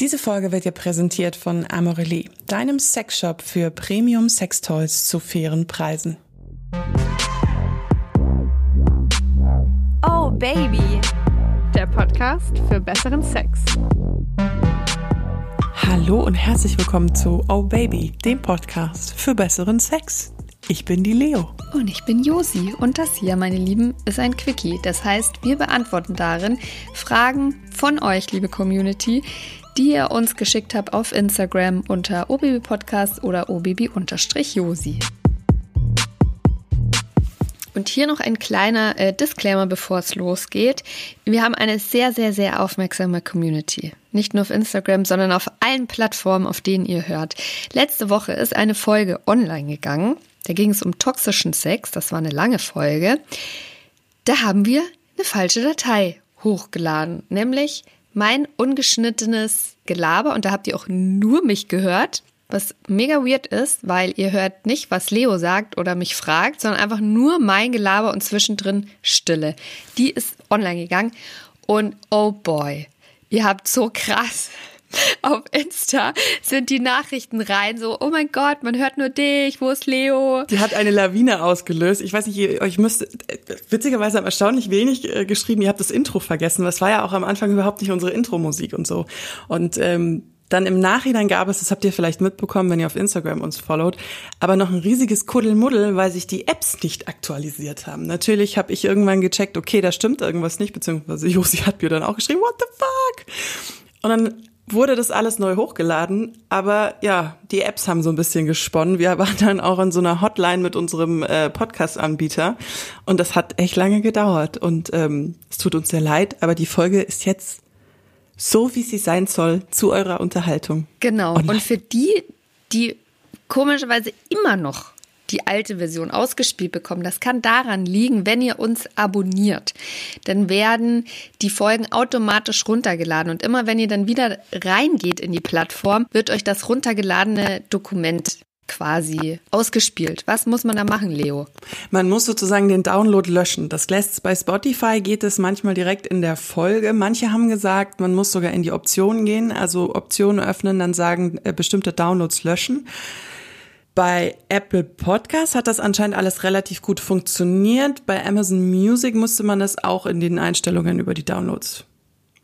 Diese Folge wird dir präsentiert von Amorelie, deinem Sexshop für Premium Sextoys zu fairen Preisen. Oh Baby, der Podcast für besseren Sex. Hallo und herzlich willkommen zu Oh Baby, dem Podcast für besseren Sex. Ich bin die Leo. Und ich bin Josi. Und das hier, meine Lieben, ist ein Quickie. Das heißt, wir beantworten darin Fragen von euch, liebe Community, die ihr uns geschickt habt auf Instagram unter obabypodcast oder obaby-josi. Und hier noch ein kleiner äh, Disclaimer, bevor es losgeht. Wir haben eine sehr, sehr, sehr aufmerksame Community. Nicht nur auf Instagram, sondern auf allen Plattformen, auf denen ihr hört. Letzte Woche ist eine Folge online gegangen. Da ging es um toxischen Sex. Das war eine lange Folge. Da haben wir eine falsche Datei hochgeladen, nämlich mein ungeschnittenes Gelaber. Und da habt ihr auch nur mich gehört. Was mega weird ist, weil ihr hört nicht, was Leo sagt oder mich fragt, sondern einfach nur mein Gelaber und zwischendrin Stille. Die ist online gegangen und oh boy, ihr habt so krass auf Insta sind die Nachrichten rein, so, oh mein Gott, man hört nur dich, wo ist Leo? Die hat eine Lawine ausgelöst. Ich weiß nicht, ihr, euch müsst, witzigerweise haben erstaunlich wenig äh, geschrieben, ihr habt das Intro vergessen. Das war ja auch am Anfang überhaupt nicht unsere Intro-Musik und so. Und ähm, dann im Nachhinein gab es, das habt ihr vielleicht mitbekommen, wenn ihr auf Instagram uns followt, aber noch ein riesiges Kuddelmuddel, weil sich die Apps nicht aktualisiert haben. Natürlich habe ich irgendwann gecheckt, okay, da stimmt irgendwas nicht, beziehungsweise Josi hat mir dann auch geschrieben, what the fuck? Und dann wurde das alles neu hochgeladen, aber ja, die Apps haben so ein bisschen gesponnen. Wir waren dann auch in so einer Hotline mit unserem äh, Podcast-Anbieter und das hat echt lange gedauert und ähm, es tut uns sehr leid, aber die Folge ist jetzt so, wie sie sein soll, zu eurer Unterhaltung. Genau. Online. Und für die, die komischerweise immer noch die alte Version ausgespielt bekommen. Das kann daran liegen, wenn ihr uns abonniert. Dann werden die Folgen automatisch runtergeladen. Und immer wenn ihr dann wieder reingeht in die Plattform, wird euch das runtergeladene Dokument quasi ausgespielt. Was muss man da machen, Leo? Man muss sozusagen den Download löschen. Das lässt bei Spotify geht es manchmal direkt in der Folge. Manche haben gesagt, man muss sogar in die Optionen gehen, also Optionen öffnen, dann sagen äh, bestimmte Downloads löschen. Bei Apple Podcast hat das anscheinend alles relativ gut funktioniert. Bei Amazon Music musste man das auch in den Einstellungen über die Downloads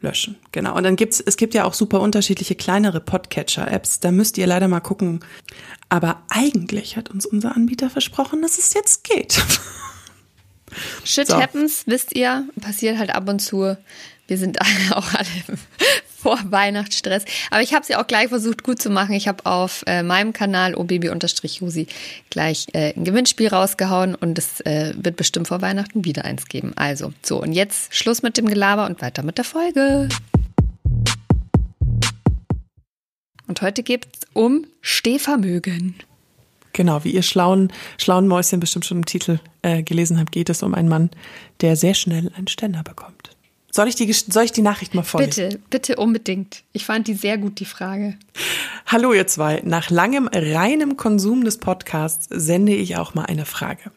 löschen. Genau. Und dann gibt's, es gibt ja auch super unterschiedliche kleinere Podcatcher-Apps. Da müsst ihr leider mal gucken. Aber eigentlich hat uns unser Anbieter versprochen, dass es jetzt geht. Shit so. happens, wisst ihr, passiert halt ab und zu. Wir sind auch alle vor Weihnachtsstress. Aber ich habe sie auch gleich versucht gut zu machen. Ich habe auf äh, meinem Kanal obaby-jusi gleich äh, ein Gewinnspiel rausgehauen und es äh, wird bestimmt vor Weihnachten wieder eins geben. Also, so und jetzt Schluss mit dem Gelaber und weiter mit der Folge. Und heute geht es um Stehvermögen. Genau, wie ihr schlauen, schlauen Mäuschen bestimmt schon im Titel äh, gelesen habt, geht es um einen Mann, der sehr schnell einen Ständer bekommt. Soll ich die, soll ich die Nachricht mal vorlesen? Bitte, bitte unbedingt. Ich fand die sehr gut, die Frage. Hallo ihr zwei. Nach langem reinem Konsum des Podcasts sende ich auch mal eine Frage.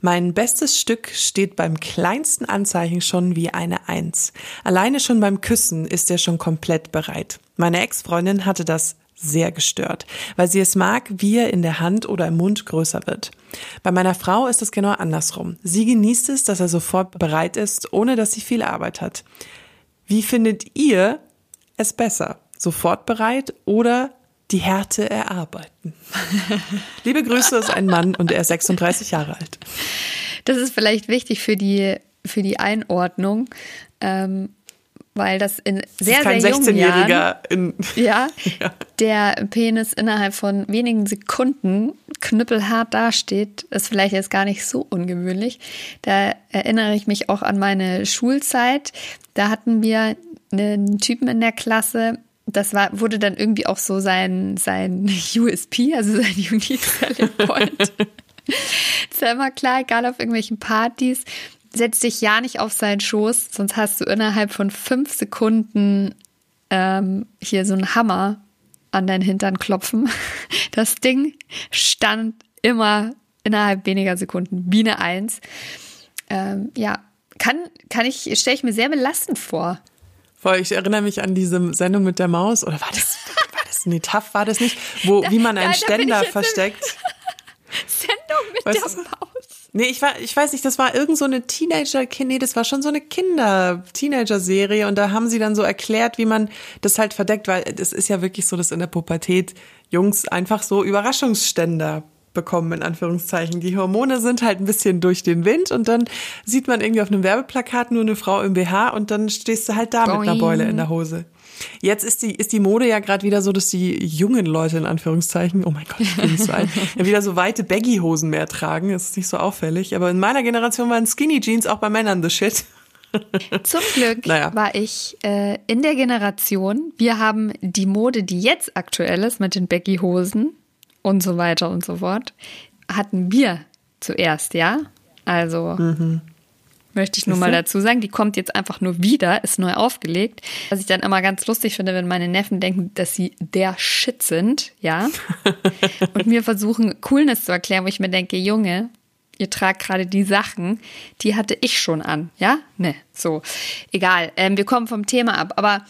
Mein bestes Stück steht beim kleinsten Anzeichen schon wie eine Eins. Alleine schon beim Küssen ist er schon komplett bereit. Meine Ex-Freundin hatte das sehr gestört, weil sie es mag, wie er in der Hand oder im Mund größer wird. Bei meiner Frau ist es genau andersrum. Sie genießt es, dass er sofort bereit ist, ohne dass sie viel Arbeit hat. Wie findet ihr es besser? Sofort bereit oder die Härte erarbeiten? Liebe Grüße ist ein Mann und er ist 36 Jahre alt. Das ist vielleicht wichtig für die, für die Einordnung. Ähm, weil das in sehr, das sehr jungen Jahren, in, ja, ja, der Penis innerhalb von wenigen Sekunden knüppelhart dasteht, ist vielleicht jetzt gar nicht so ungewöhnlich. Da erinnere ich mich auch an meine Schulzeit. Da hatten wir einen Typen in der Klasse, das war, wurde dann irgendwie auch so sein, sein USP, also sein Unique Selling Point. ist ja immer klar, egal auf irgendwelchen Partys, setz dich ja nicht auf seinen Schoß, sonst hast du innerhalb von fünf Sekunden ähm, hier so einen Hammer an deinen Hintern klopfen. Das Ding stand immer innerhalb weniger Sekunden eine Eins. Ähm, ja, kann, kann ich, stelle ich mir sehr belastend vor. Voll, ich erinnere mich an diese Sendung mit der Maus. Oder war das, war das, nee, tough war das nicht? Wo, wie man einen da, da Ständer versteckt. Sendung mit weißt der Maus. Nee, ich war, ich weiß nicht, das war irgend so eine Teenager, nee, das war schon so eine Kinder-Teenager-Serie und da haben sie dann so erklärt, wie man das halt verdeckt, weil es ist ja wirklich so, dass in der Pubertät Jungs einfach so Überraschungsständer bekommen, in Anführungszeichen. Die Hormone sind halt ein bisschen durch den Wind und dann sieht man irgendwie auf einem Werbeplakat nur eine Frau im BH und dann stehst du halt da Boing. mit einer Beule in der Hose. Jetzt ist die, ist die Mode ja gerade wieder so, dass die jungen Leute in Anführungszeichen, oh mein Gott, ich bin nicht so alt, wieder so weite Baggy-Hosen mehr tragen. Das ist nicht so auffällig. Aber in meiner Generation waren Skinny Jeans auch bei Männern the shit. Zum Glück naja. war ich äh, in der Generation, wir haben die Mode, die jetzt aktuell ist mit den Baggy-Hosen, und so weiter und so fort, hatten wir zuerst, ja? Also mhm. Möchte ich nur mal dazu sagen, die kommt jetzt einfach nur wieder, ist neu aufgelegt. Was ich dann immer ganz lustig finde, wenn meine Neffen denken, dass sie der Shit sind, ja? und mir versuchen, Coolness zu erklären, wo ich mir denke, Junge, ihr tragt gerade die Sachen, die hatte ich schon an, ja? Ne, so. Egal, ähm, wir kommen vom Thema ab, aber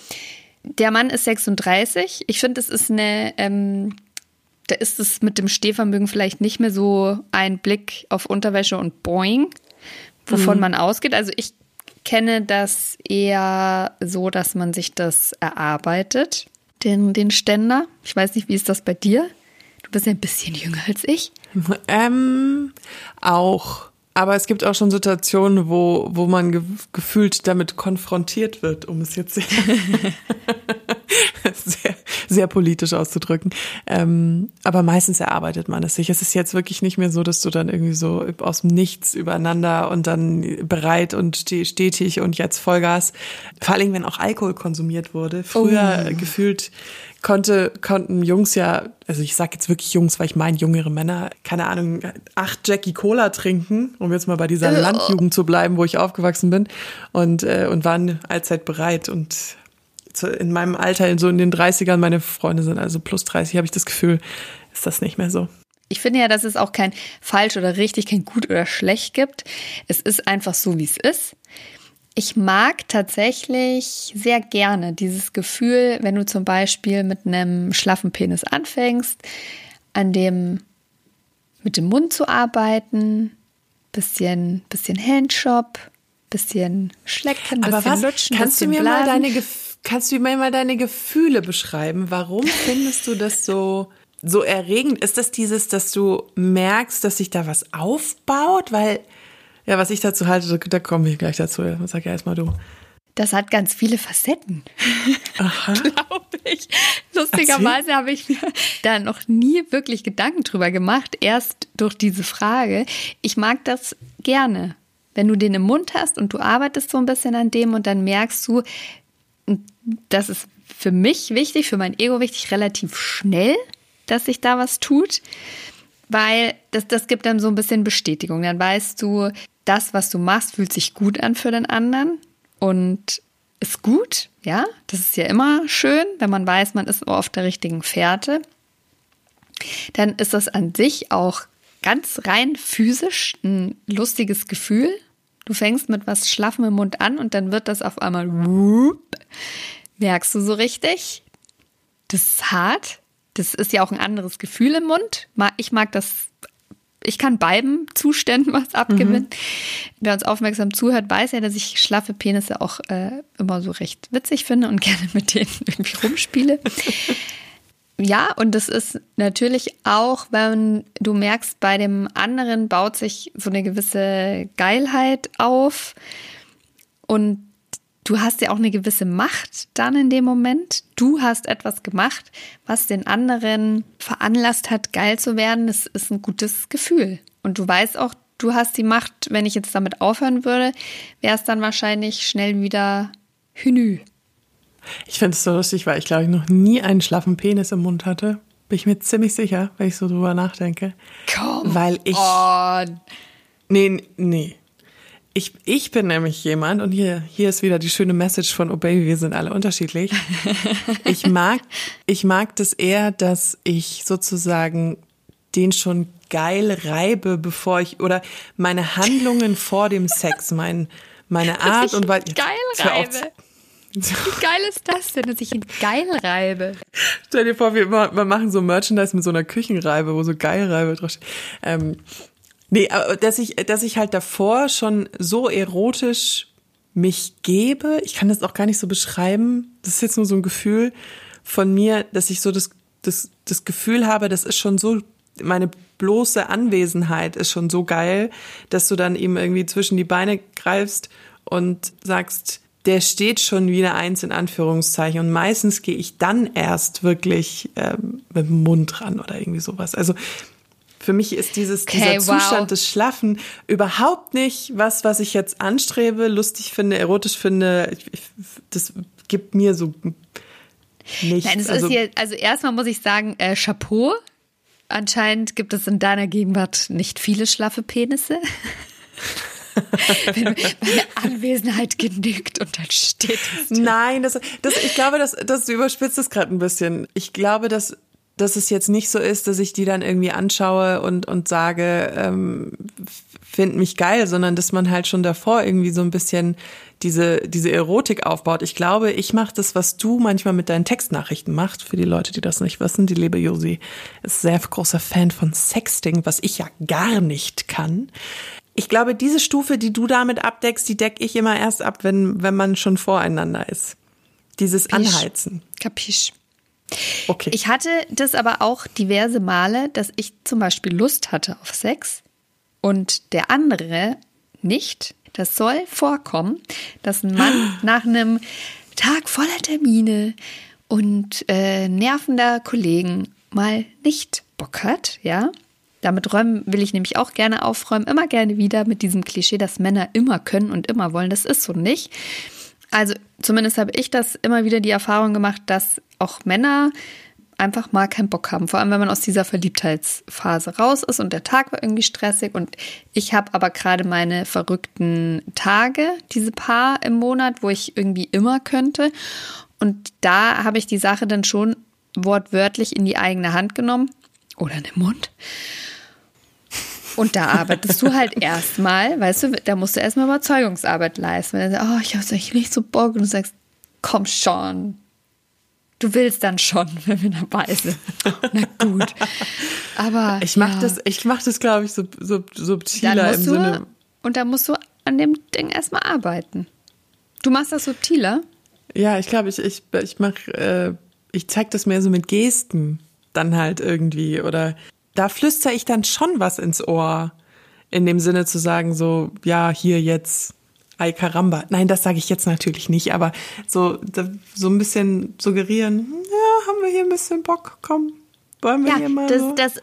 der Mann ist 36. Ich finde, es ist eine ähm, da ist es mit dem Stehvermögen vielleicht nicht mehr so ein Blick auf Unterwäsche und Boing, wovon mhm. man ausgeht. Also ich kenne das eher so, dass man sich das erarbeitet, den, den Ständer. Ich weiß nicht, wie ist das bei dir? Du bist ja ein bisschen jünger als ich. Ähm, auch. Aber es gibt auch schon Situationen, wo, wo man ge gefühlt damit konfrontiert wird, um es jetzt sehr, politisch auszudrücken. Ähm, aber meistens erarbeitet man es sich. Es ist jetzt wirklich nicht mehr so, dass du dann irgendwie so aus dem Nichts übereinander und dann bereit und stetig und jetzt Vollgas. Vor allem, wenn auch Alkohol konsumiert wurde. Früher oh. gefühlt konnte, konnten Jungs ja, also ich sag jetzt wirklich Jungs, weil ich meine jüngere Männer, keine Ahnung, acht Jackie Cola trinken, um jetzt mal bei dieser Landjugend zu bleiben, wo ich aufgewachsen bin und, äh, und waren allzeit bereit und in meinem Alter, so in den 30ern, meine Freunde sind also plus 30, habe ich das Gefühl, ist das nicht mehr so. Ich finde ja, dass es auch kein falsch oder richtig, kein gut oder schlecht gibt. Es ist einfach so, wie es ist. Ich mag tatsächlich sehr gerne dieses Gefühl, wenn du zum Beispiel mit einem schlaffen Penis anfängst, an dem mit dem Mund zu arbeiten, bisschen, bisschen Handshop, bisschen schlecken, bisschen Aber was, lutschen, kannst bisschen du mir blasen. mal deine kannst du mir mal deine Gefühle beschreiben? Warum findest du das so so erregend? Ist das dieses, dass du merkst, dass sich da was aufbaut, weil ja, was ich dazu halte, da komme ich gleich dazu. Sag ja erstmal du. Das hat ganz viele Facetten. Glaube ich. Lustigerweise habe ich mir da noch nie wirklich Gedanken drüber gemacht, erst durch diese Frage. Ich mag das gerne. Wenn du den im Mund hast und du arbeitest so ein bisschen an dem und dann merkst du, das ist für mich wichtig, für mein Ego wichtig, relativ schnell, dass sich da was tut, weil das, das gibt dann so ein bisschen Bestätigung. Dann weißt du, das, was du machst, fühlt sich gut an für den anderen und ist gut, ja. Das ist ja immer schön, wenn man weiß, man ist auf der richtigen Fährte. Dann ist das an sich auch ganz rein physisch ein lustiges Gefühl. Du fängst mit was Schlaffem im Mund an und dann wird das auf einmal, merkst du so richtig. Das ist hart. Das ist ja auch ein anderes Gefühl im Mund. Ich mag das ich kann beiden Zuständen was abgewinnen. Mhm. Wer uns aufmerksam zuhört, weiß ja, dass ich schlaffe Penisse auch äh, immer so recht witzig finde und gerne mit denen irgendwie rumspiele. Ja, und das ist natürlich auch, wenn du merkst, bei dem anderen baut sich so eine gewisse Geilheit auf und du hast ja auch eine gewisse Macht dann in dem Moment. Du hast etwas gemacht, was den anderen veranlasst hat, geil zu werden. Das ist ein gutes Gefühl. Und du weißt auch, du hast die Macht, wenn ich jetzt damit aufhören würde, wäre es dann wahrscheinlich schnell wieder Hünü. Ich finde es so lustig, weil ich glaube ich noch nie einen schlaffen Penis im Mund hatte. Bin ich mir ziemlich sicher, wenn ich so drüber nachdenke. Komm. Weil ich. On. Nee, nee. Ich, ich bin nämlich jemand, und hier, hier ist wieder die schöne Message von Oh Baby, wir sind alle unterschiedlich. Ich mag, ich mag das eher, dass ich sozusagen den schon geil reibe, bevor ich, oder meine Handlungen vor dem Sex, mein, meine Art und weil, geil reibe. Wie geil ist das denn, dass ich ihn geil reibe? Stell dir vor, wir, wir machen so Merchandise mit so einer Küchenreibe, wo so Geilreibe draufsteht. Ähm, nee, aber dass ich, dass ich halt davor schon so erotisch mich gebe, ich kann das auch gar nicht so beschreiben, das ist jetzt nur so ein Gefühl von mir, dass ich so das, das, das Gefühl habe, das ist schon so, meine bloße Anwesenheit ist schon so geil, dass du dann ihm irgendwie zwischen die Beine greifst und sagst, der steht schon wie eine Eins in Anführungszeichen. Und meistens gehe ich dann erst wirklich ähm, mit dem Mund ran oder irgendwie sowas. Also für mich ist dieses, okay, dieser wow. Zustand des Schlaffen überhaupt nicht was, was ich jetzt anstrebe, lustig finde, erotisch finde. Das gibt mir so nichts. Nein, es also, ist hier, also erstmal muss ich sagen, äh, Chapeau. Anscheinend gibt es in deiner Gegenwart nicht viele schlaffe Penisse. wenn meine Anwesenheit genügt und dann steht es. Nein, das, das, ich glaube, das, das überspitzt es gerade ein bisschen. Ich glaube, dass dass es jetzt nicht so ist, dass ich die dann irgendwie anschaue und, und sage, ähm, find mich geil, sondern dass man halt schon davor irgendwie so ein bisschen diese, diese Erotik aufbaut. Ich glaube, ich mache das, was du manchmal mit deinen Textnachrichten machst, für die Leute, die das nicht wissen. Die liebe Josi ist sehr großer Fan von Sexting, was ich ja gar nicht kann. Ich glaube, diese Stufe, die du damit abdeckst, die decke ich immer erst ab, wenn, wenn man schon voreinander ist. Dieses Pisch. Anheizen. Kapisch. Okay. Ich hatte das aber auch diverse Male, dass ich zum Beispiel Lust hatte auf Sex und der andere nicht. Das soll vorkommen, dass ein Mann nach einem Tag voller Termine und äh, nervender Kollegen mal nicht Bock hat, ja. Damit räumen will ich nämlich auch gerne aufräumen, immer gerne wieder mit diesem Klischee, dass Männer immer können und immer wollen. Das ist so nicht. Also zumindest habe ich das immer wieder die Erfahrung gemacht, dass auch Männer einfach mal keinen Bock haben. Vor allem, wenn man aus dieser Verliebtheitsphase raus ist und der Tag war irgendwie stressig. Und ich habe aber gerade meine verrückten Tage, diese paar im Monat, wo ich irgendwie immer könnte. Und da habe ich die Sache dann schon wortwörtlich in die eigene Hand genommen oder in den Mund und da arbeitest du halt erstmal, weißt du, da musst du erstmal Überzeugungsarbeit leisten. Wenn du sagst, oh, ich habe eigentlich nicht so Bock und du sagst, komm schon. Du willst dann schon, wenn wir dabei sind. Na gut. Aber. Ich mach ja. das, ich mach das, glaube ich, so, so subtiler im du, Sinne. Und da musst du an dem Ding erstmal arbeiten. Du machst das subtiler? Ja, ich glaube, ich, ich, ich mach, äh, ich zeig das mehr so mit Gesten dann halt irgendwie oder da flüstere ich dann schon was ins Ohr. In dem Sinne zu sagen, so, ja, hier jetzt, ay caramba. Nein, das sage ich jetzt natürlich nicht, aber so, so ein bisschen suggerieren, ja, haben wir hier ein bisschen Bock, komm, wollen wir ja, hier mal. Das, so? das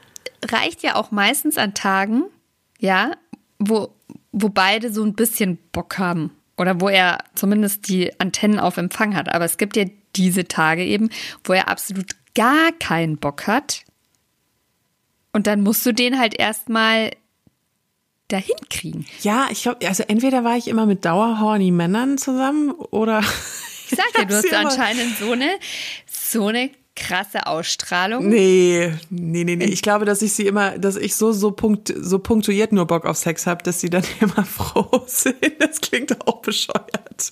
reicht ja auch meistens an Tagen, ja, wo, wo beide so ein bisschen Bock haben. Oder wo er zumindest die Antennen auf Empfang hat. Aber es gibt ja diese Tage eben, wo er absolut gar keinen Bock hat. Und dann musst du den halt erstmal dahin kriegen. Ja, ich glaube, also entweder war ich immer mit dauerhorny Männern zusammen oder. Ich sag dir, du hast anscheinend so eine, so eine krasse Ausstrahlung. Nee, nee, nee, nee. Ich glaube, dass ich sie immer, dass ich so, so, punkt, so punktuiert nur Bock auf Sex habe, dass sie dann immer froh sind. Das klingt auch bescheuert.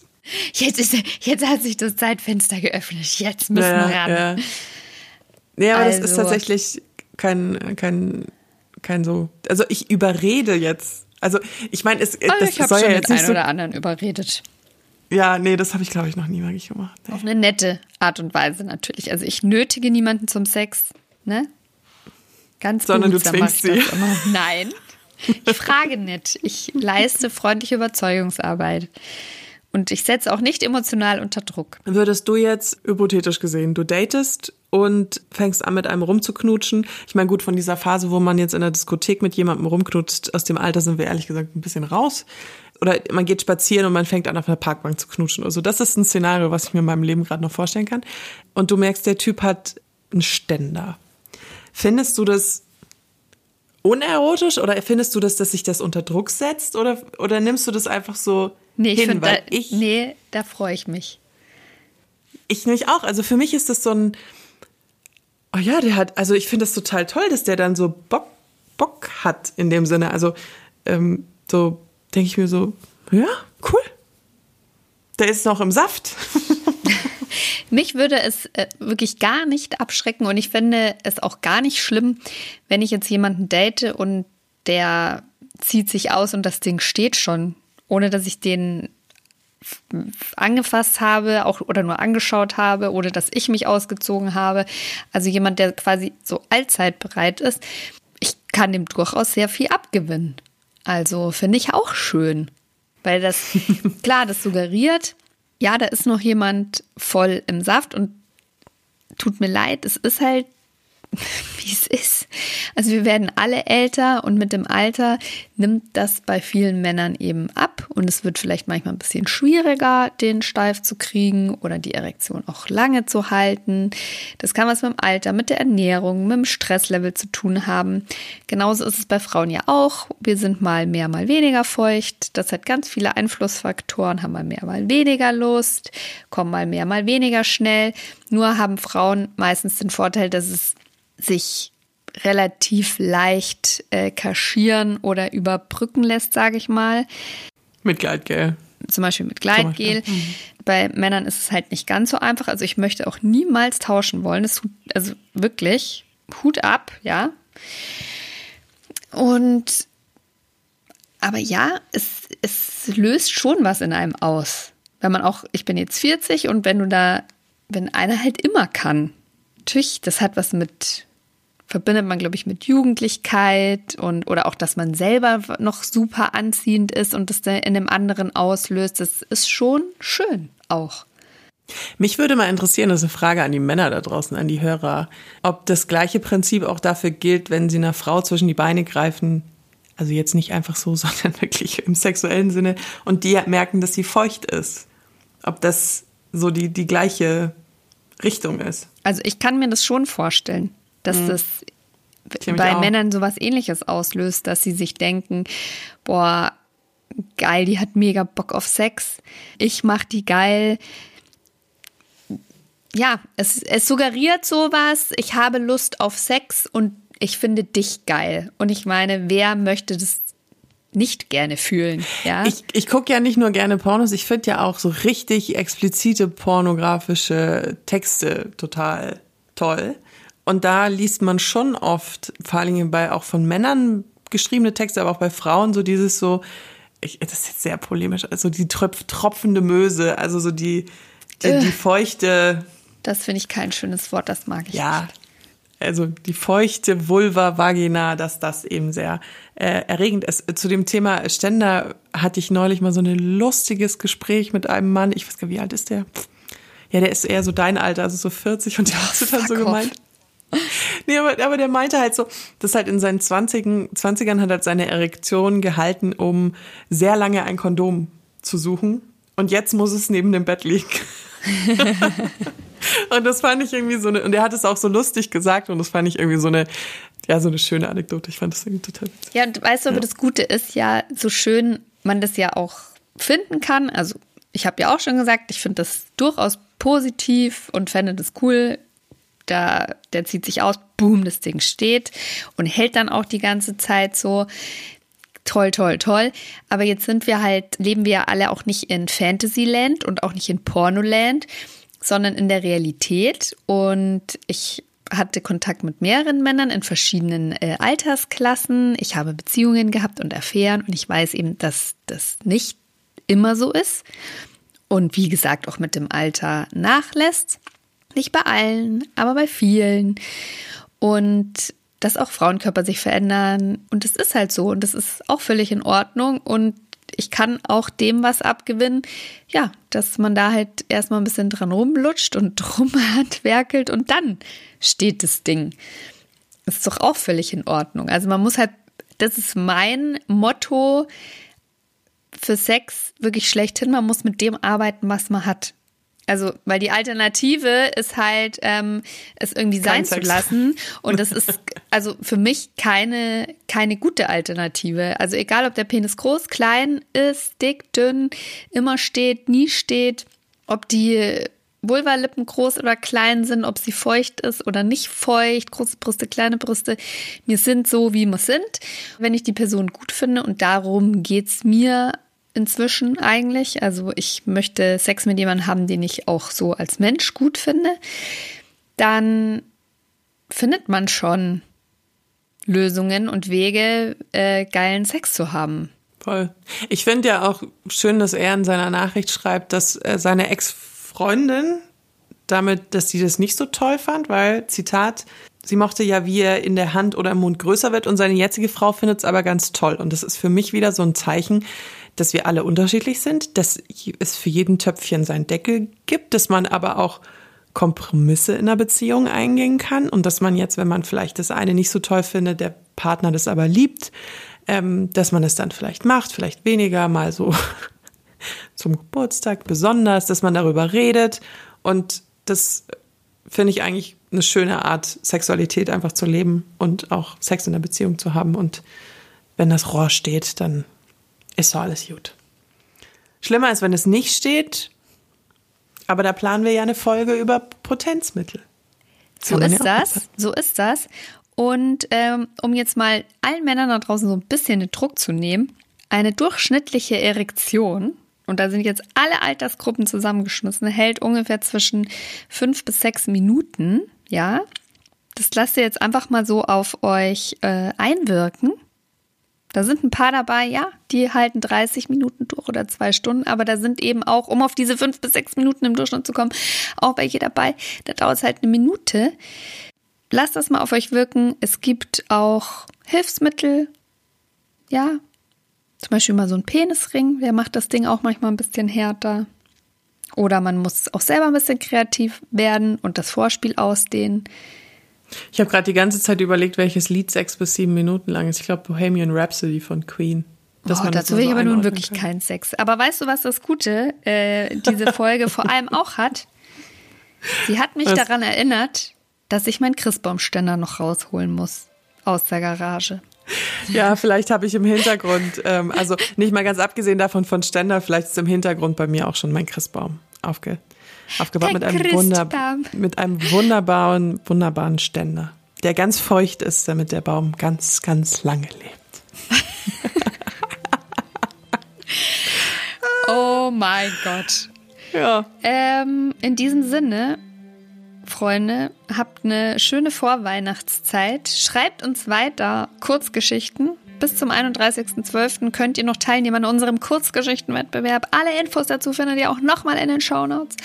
Jetzt, ist, jetzt hat sich das Zeitfenster geöffnet. Jetzt müssen wir ran. Ja. Nee, aber also. das ist also tatsächlich, kein, kein, kein so. Also ich überrede jetzt. Also ich meine, es also das ich soll ja jetzt nicht so, oder anderen überredet. Ja, nee, das habe ich glaube ich noch nie wirklich gemacht. Nee. Auf eine nette Art und Weise natürlich. Also ich nötige niemanden zum Sex, ne? Ganz Sondern du zwingst sie. Nein. Ich frage nicht. Ich leiste freundliche Überzeugungsarbeit. Und ich setze auch nicht emotional unter Druck. Würdest du jetzt, hypothetisch gesehen, du datest und fängst an, mit einem rumzuknutschen. Ich meine, gut, von dieser Phase, wo man jetzt in der Diskothek mit jemandem rumknutscht, aus dem Alter sind wir ehrlich gesagt ein bisschen raus. Oder man geht spazieren und man fängt an, auf einer Parkbank zu knutschen. Also das ist ein Szenario, was ich mir in meinem Leben gerade noch vorstellen kann. Und du merkst, der Typ hat einen Ständer. Findest du das unerotisch oder findest du das, dass sich das unter Druck setzt oder, oder nimmst du das einfach so nee, ich hin? Weil da, ich, nee, da freue ich mich. Ich nämlich auch. Also für mich ist das so ein, oh ja, der hat, also ich finde das total toll, dass der dann so Bock, Bock hat in dem Sinne. Also ähm, so denke ich mir so, ja, cool. Der ist noch im Saft. Mich würde es äh, wirklich gar nicht abschrecken und ich finde es auch gar nicht schlimm, wenn ich jetzt jemanden date und der zieht sich aus und das Ding steht schon, ohne dass ich den angefasst habe, auch oder nur angeschaut habe oder dass ich mich ausgezogen habe. Also jemand, der quasi so allzeit bereit ist. Ich kann dem durchaus sehr viel abgewinnen. Also finde ich auch schön, weil das klar, das suggeriert, ja, da ist noch jemand voll im Saft und tut mir leid, es ist halt wie es ist. Also wir werden alle älter und mit dem Alter nimmt das bei vielen Männern eben ab und es wird vielleicht manchmal ein bisschen schwieriger, den steif zu kriegen oder die Erektion auch lange zu halten. Das kann was mit dem Alter, mit der Ernährung, mit dem Stresslevel zu tun haben. Genauso ist es bei Frauen ja auch. Wir sind mal mehr, mal weniger feucht. Das hat ganz viele Einflussfaktoren, haben mal mehr, mal weniger Lust, kommen mal mehr, mal weniger schnell. Nur haben Frauen meistens den Vorteil, dass es sich relativ leicht äh, kaschieren oder überbrücken lässt, sage ich mal. Mit Gleitgel. Zum Beispiel mit Gleitgel. Mhm. Bei Männern ist es halt nicht ganz so einfach. Also ich möchte auch niemals tauschen wollen. Das, also wirklich, Hut ab, ja. Und aber ja, es, es löst schon was in einem aus. Wenn man auch, ich bin jetzt 40 und wenn du da, wenn einer halt immer kann, natürlich, das hat was mit, verbindet man, glaube ich, mit Jugendlichkeit und oder auch, dass man selber noch super anziehend ist und das in dem anderen auslöst. Das ist schon schön auch. Mich würde mal interessieren, das ist eine Frage an die Männer da draußen, an die Hörer, ob das gleiche Prinzip auch dafür gilt, wenn sie einer Frau zwischen die Beine greifen, also jetzt nicht einfach so, sondern wirklich im sexuellen Sinne, und die merken, dass sie feucht ist. Ob das so die, die gleiche Richtung ist. Also ich kann mir das schon vorstellen, dass mhm. das bei Männern sowas ähnliches auslöst, dass sie sich denken, boah, geil, die hat mega Bock auf Sex. Ich mach die geil. Ja, es, es suggeriert sowas, ich habe Lust auf Sex und ich finde dich geil. Und ich meine, wer möchte das nicht gerne fühlen. Ja? Ich, ich gucke ja nicht nur gerne Pornos, ich finde ja auch so richtig explizite pornografische Texte total toll. Und da liest man schon oft, vor allem bei auch von Männern geschriebene Texte, aber auch bei Frauen so dieses so, ich, das ist jetzt sehr polemisch, also die tröpf, tropfende Möse, also so die, die, die feuchte. Das finde ich kein schönes Wort, das mag ich ja, nicht also die feuchte Vulva Vagina, dass das eben sehr äh, erregend ist. Zu dem Thema Ständer hatte ich neulich mal so ein lustiges Gespräch mit einem Mann. Ich weiß gar nicht, wie alt ist der? Ja, der ist eher so dein Alter, also so 40 und der hat oh, dann so gemeint. Nee, aber, aber der meinte halt so, dass halt in seinen 20ern, 20ern hat er seine Erektion gehalten, um sehr lange ein Kondom zu suchen. Und jetzt muss es neben dem Bett liegen. Und das fand ich irgendwie so eine, und er hat es auch so lustig gesagt und das fand ich irgendwie so eine, ja, so eine schöne Anekdote. Ich fand das irgendwie total witzig. Ja, und weißt du, aber ja. das Gute ist ja, so schön man das ja auch finden kann. Also, ich habe ja auch schon gesagt, ich finde das durchaus positiv und fände das cool. Da, der zieht sich aus, boom, das Ding steht und hält dann auch die ganze Zeit so toll, toll, toll. Aber jetzt sind wir halt, leben wir ja alle auch nicht in Fantasyland und auch nicht in Pornoland, sondern in der Realität. Und ich hatte Kontakt mit mehreren Männern in verschiedenen äh, Altersklassen. Ich habe Beziehungen gehabt und Affären und ich weiß eben, dass das nicht immer so ist. Und wie gesagt, auch mit dem Alter nachlässt. Nicht bei allen, aber bei vielen. Und dass auch Frauenkörper sich verändern. Und es ist halt so. Und das ist auch völlig in Ordnung. Und ich kann auch dem was abgewinnen, ja, dass man da halt erstmal ein bisschen dran rumlutscht und rumhandwerkelt und dann steht das Ding. Das ist doch auch völlig in Ordnung. Also man muss halt, das ist mein Motto für Sex wirklich schlechthin, man muss mit dem arbeiten, was man hat. Also, weil die Alternative ist halt, ähm, es irgendwie sein zu lassen. Und das ist also für mich keine, keine gute Alternative. Also egal, ob der Penis groß, klein ist, dick, dünn, immer steht, nie steht, ob die Vulvalippen groß oder klein sind, ob sie feucht ist oder nicht feucht, große Brüste, kleine Brüste. Mir sind so, wie wir sind. Wenn ich die Person gut finde und darum geht's mir inzwischen eigentlich. Also ich möchte Sex mit jemandem haben, den ich auch so als Mensch gut finde. Dann findet man schon Lösungen und Wege, äh, geilen Sex zu haben. Voll. Ich finde ja auch schön, dass er in seiner Nachricht schreibt, dass äh, seine Ex-Freundin damit, dass sie das nicht so toll fand, weil, Zitat, sie mochte ja, wie er in der Hand oder im Mund größer wird und seine jetzige Frau findet es aber ganz toll. Und das ist für mich wieder so ein Zeichen, dass wir alle unterschiedlich sind, dass es für jeden Töpfchen sein Deckel gibt, dass man aber auch Kompromisse in einer Beziehung eingehen kann und dass man jetzt, wenn man vielleicht das eine nicht so toll findet, der Partner das aber liebt, ähm, dass man es dann vielleicht macht, vielleicht weniger, mal so zum Geburtstag besonders, dass man darüber redet und das finde ich eigentlich eine schöne Art, Sexualität einfach zu leben und auch Sex in der Beziehung zu haben. Und wenn das Rohr steht, dann ist so alles gut. Schlimmer ist, wenn es nicht steht, aber da planen wir ja eine Folge über Potenzmittel. So ist ja das, so ist das. Und ähm, um jetzt mal allen Männern da draußen so ein bisschen den Druck zu nehmen, eine durchschnittliche Erektion und da sind jetzt alle Altersgruppen zusammengeschmissen, hält ungefähr zwischen fünf bis sechs Minuten. Ja, das lasst ihr jetzt einfach mal so auf euch äh, einwirken. Da sind ein paar dabei, ja, die halten 30 Minuten durch oder zwei Stunden, aber da sind eben auch, um auf diese fünf bis sechs Minuten im Durchschnitt zu kommen, auch welche dabei. Da dauert es halt eine Minute. Lasst das mal auf euch wirken. Es gibt auch Hilfsmittel, ja, zum Beispiel mal so ein Penisring, der macht das Ding auch manchmal ein bisschen härter. Oder man muss auch selber ein bisschen kreativ werden und das Vorspiel ausdehnen. Ich habe gerade die ganze Zeit überlegt, welches Lied sechs bis sieben Minuten lang ist. Ich glaube Bohemian Rhapsody von Queen. Dass oh, dazu will ich aber nun wirklich kann. keinen Sex. Aber weißt du, was das Gute äh, diese Folge vor allem auch hat? Sie hat mich was? daran erinnert, dass ich meinen Christbaumständer noch rausholen muss aus der Garage. Ja, vielleicht habe ich im Hintergrund, ähm, also nicht mal ganz abgesehen davon von Ständer, vielleicht ist im Hintergrund bei mir auch schon mein Christbaum aufge, aufgebaut mit einem, Wunder, mit einem wunderbaren, wunderbaren Ständer, der ganz feucht ist, damit der Baum ganz, ganz lange lebt. oh mein Gott. Ja. Ähm, in diesem Sinne Freunde, habt eine schöne Vorweihnachtszeit. Schreibt uns weiter Kurzgeschichten. Bis zum 31.12. könnt ihr noch teilnehmen an unserem Kurzgeschichtenwettbewerb. Alle Infos dazu findet ihr auch nochmal in den Shownotes.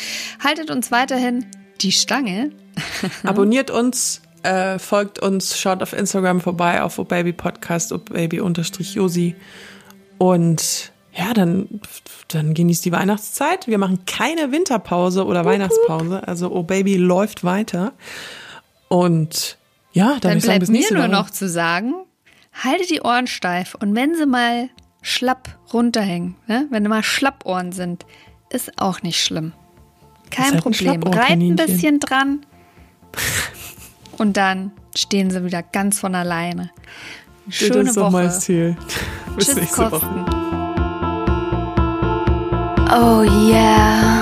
Haltet uns weiterhin die Stange. Abonniert uns, äh, folgt uns, schaut auf Instagram vorbei auf Obaby Podcast, obaby-josi. Und ja, dann, dann genießt die Weihnachtszeit. Wir machen keine Winterpause oder Weihnachtspause. Also Oh Baby läuft weiter. Und ja, dann, dann bleibt sagen, bis mir nur noch zu sagen, halte die Ohren steif und wenn sie mal schlapp runterhängen, ne? wenn mal Schlappohren sind, ist auch nicht schlimm. Kein halt Problem. Ein Reit ein bisschen dran und dann stehen sie wieder ganz von alleine. Schöne das ist Woche. Mein Ziel. Bis Tschüss, nächste Woche. Oh yeah.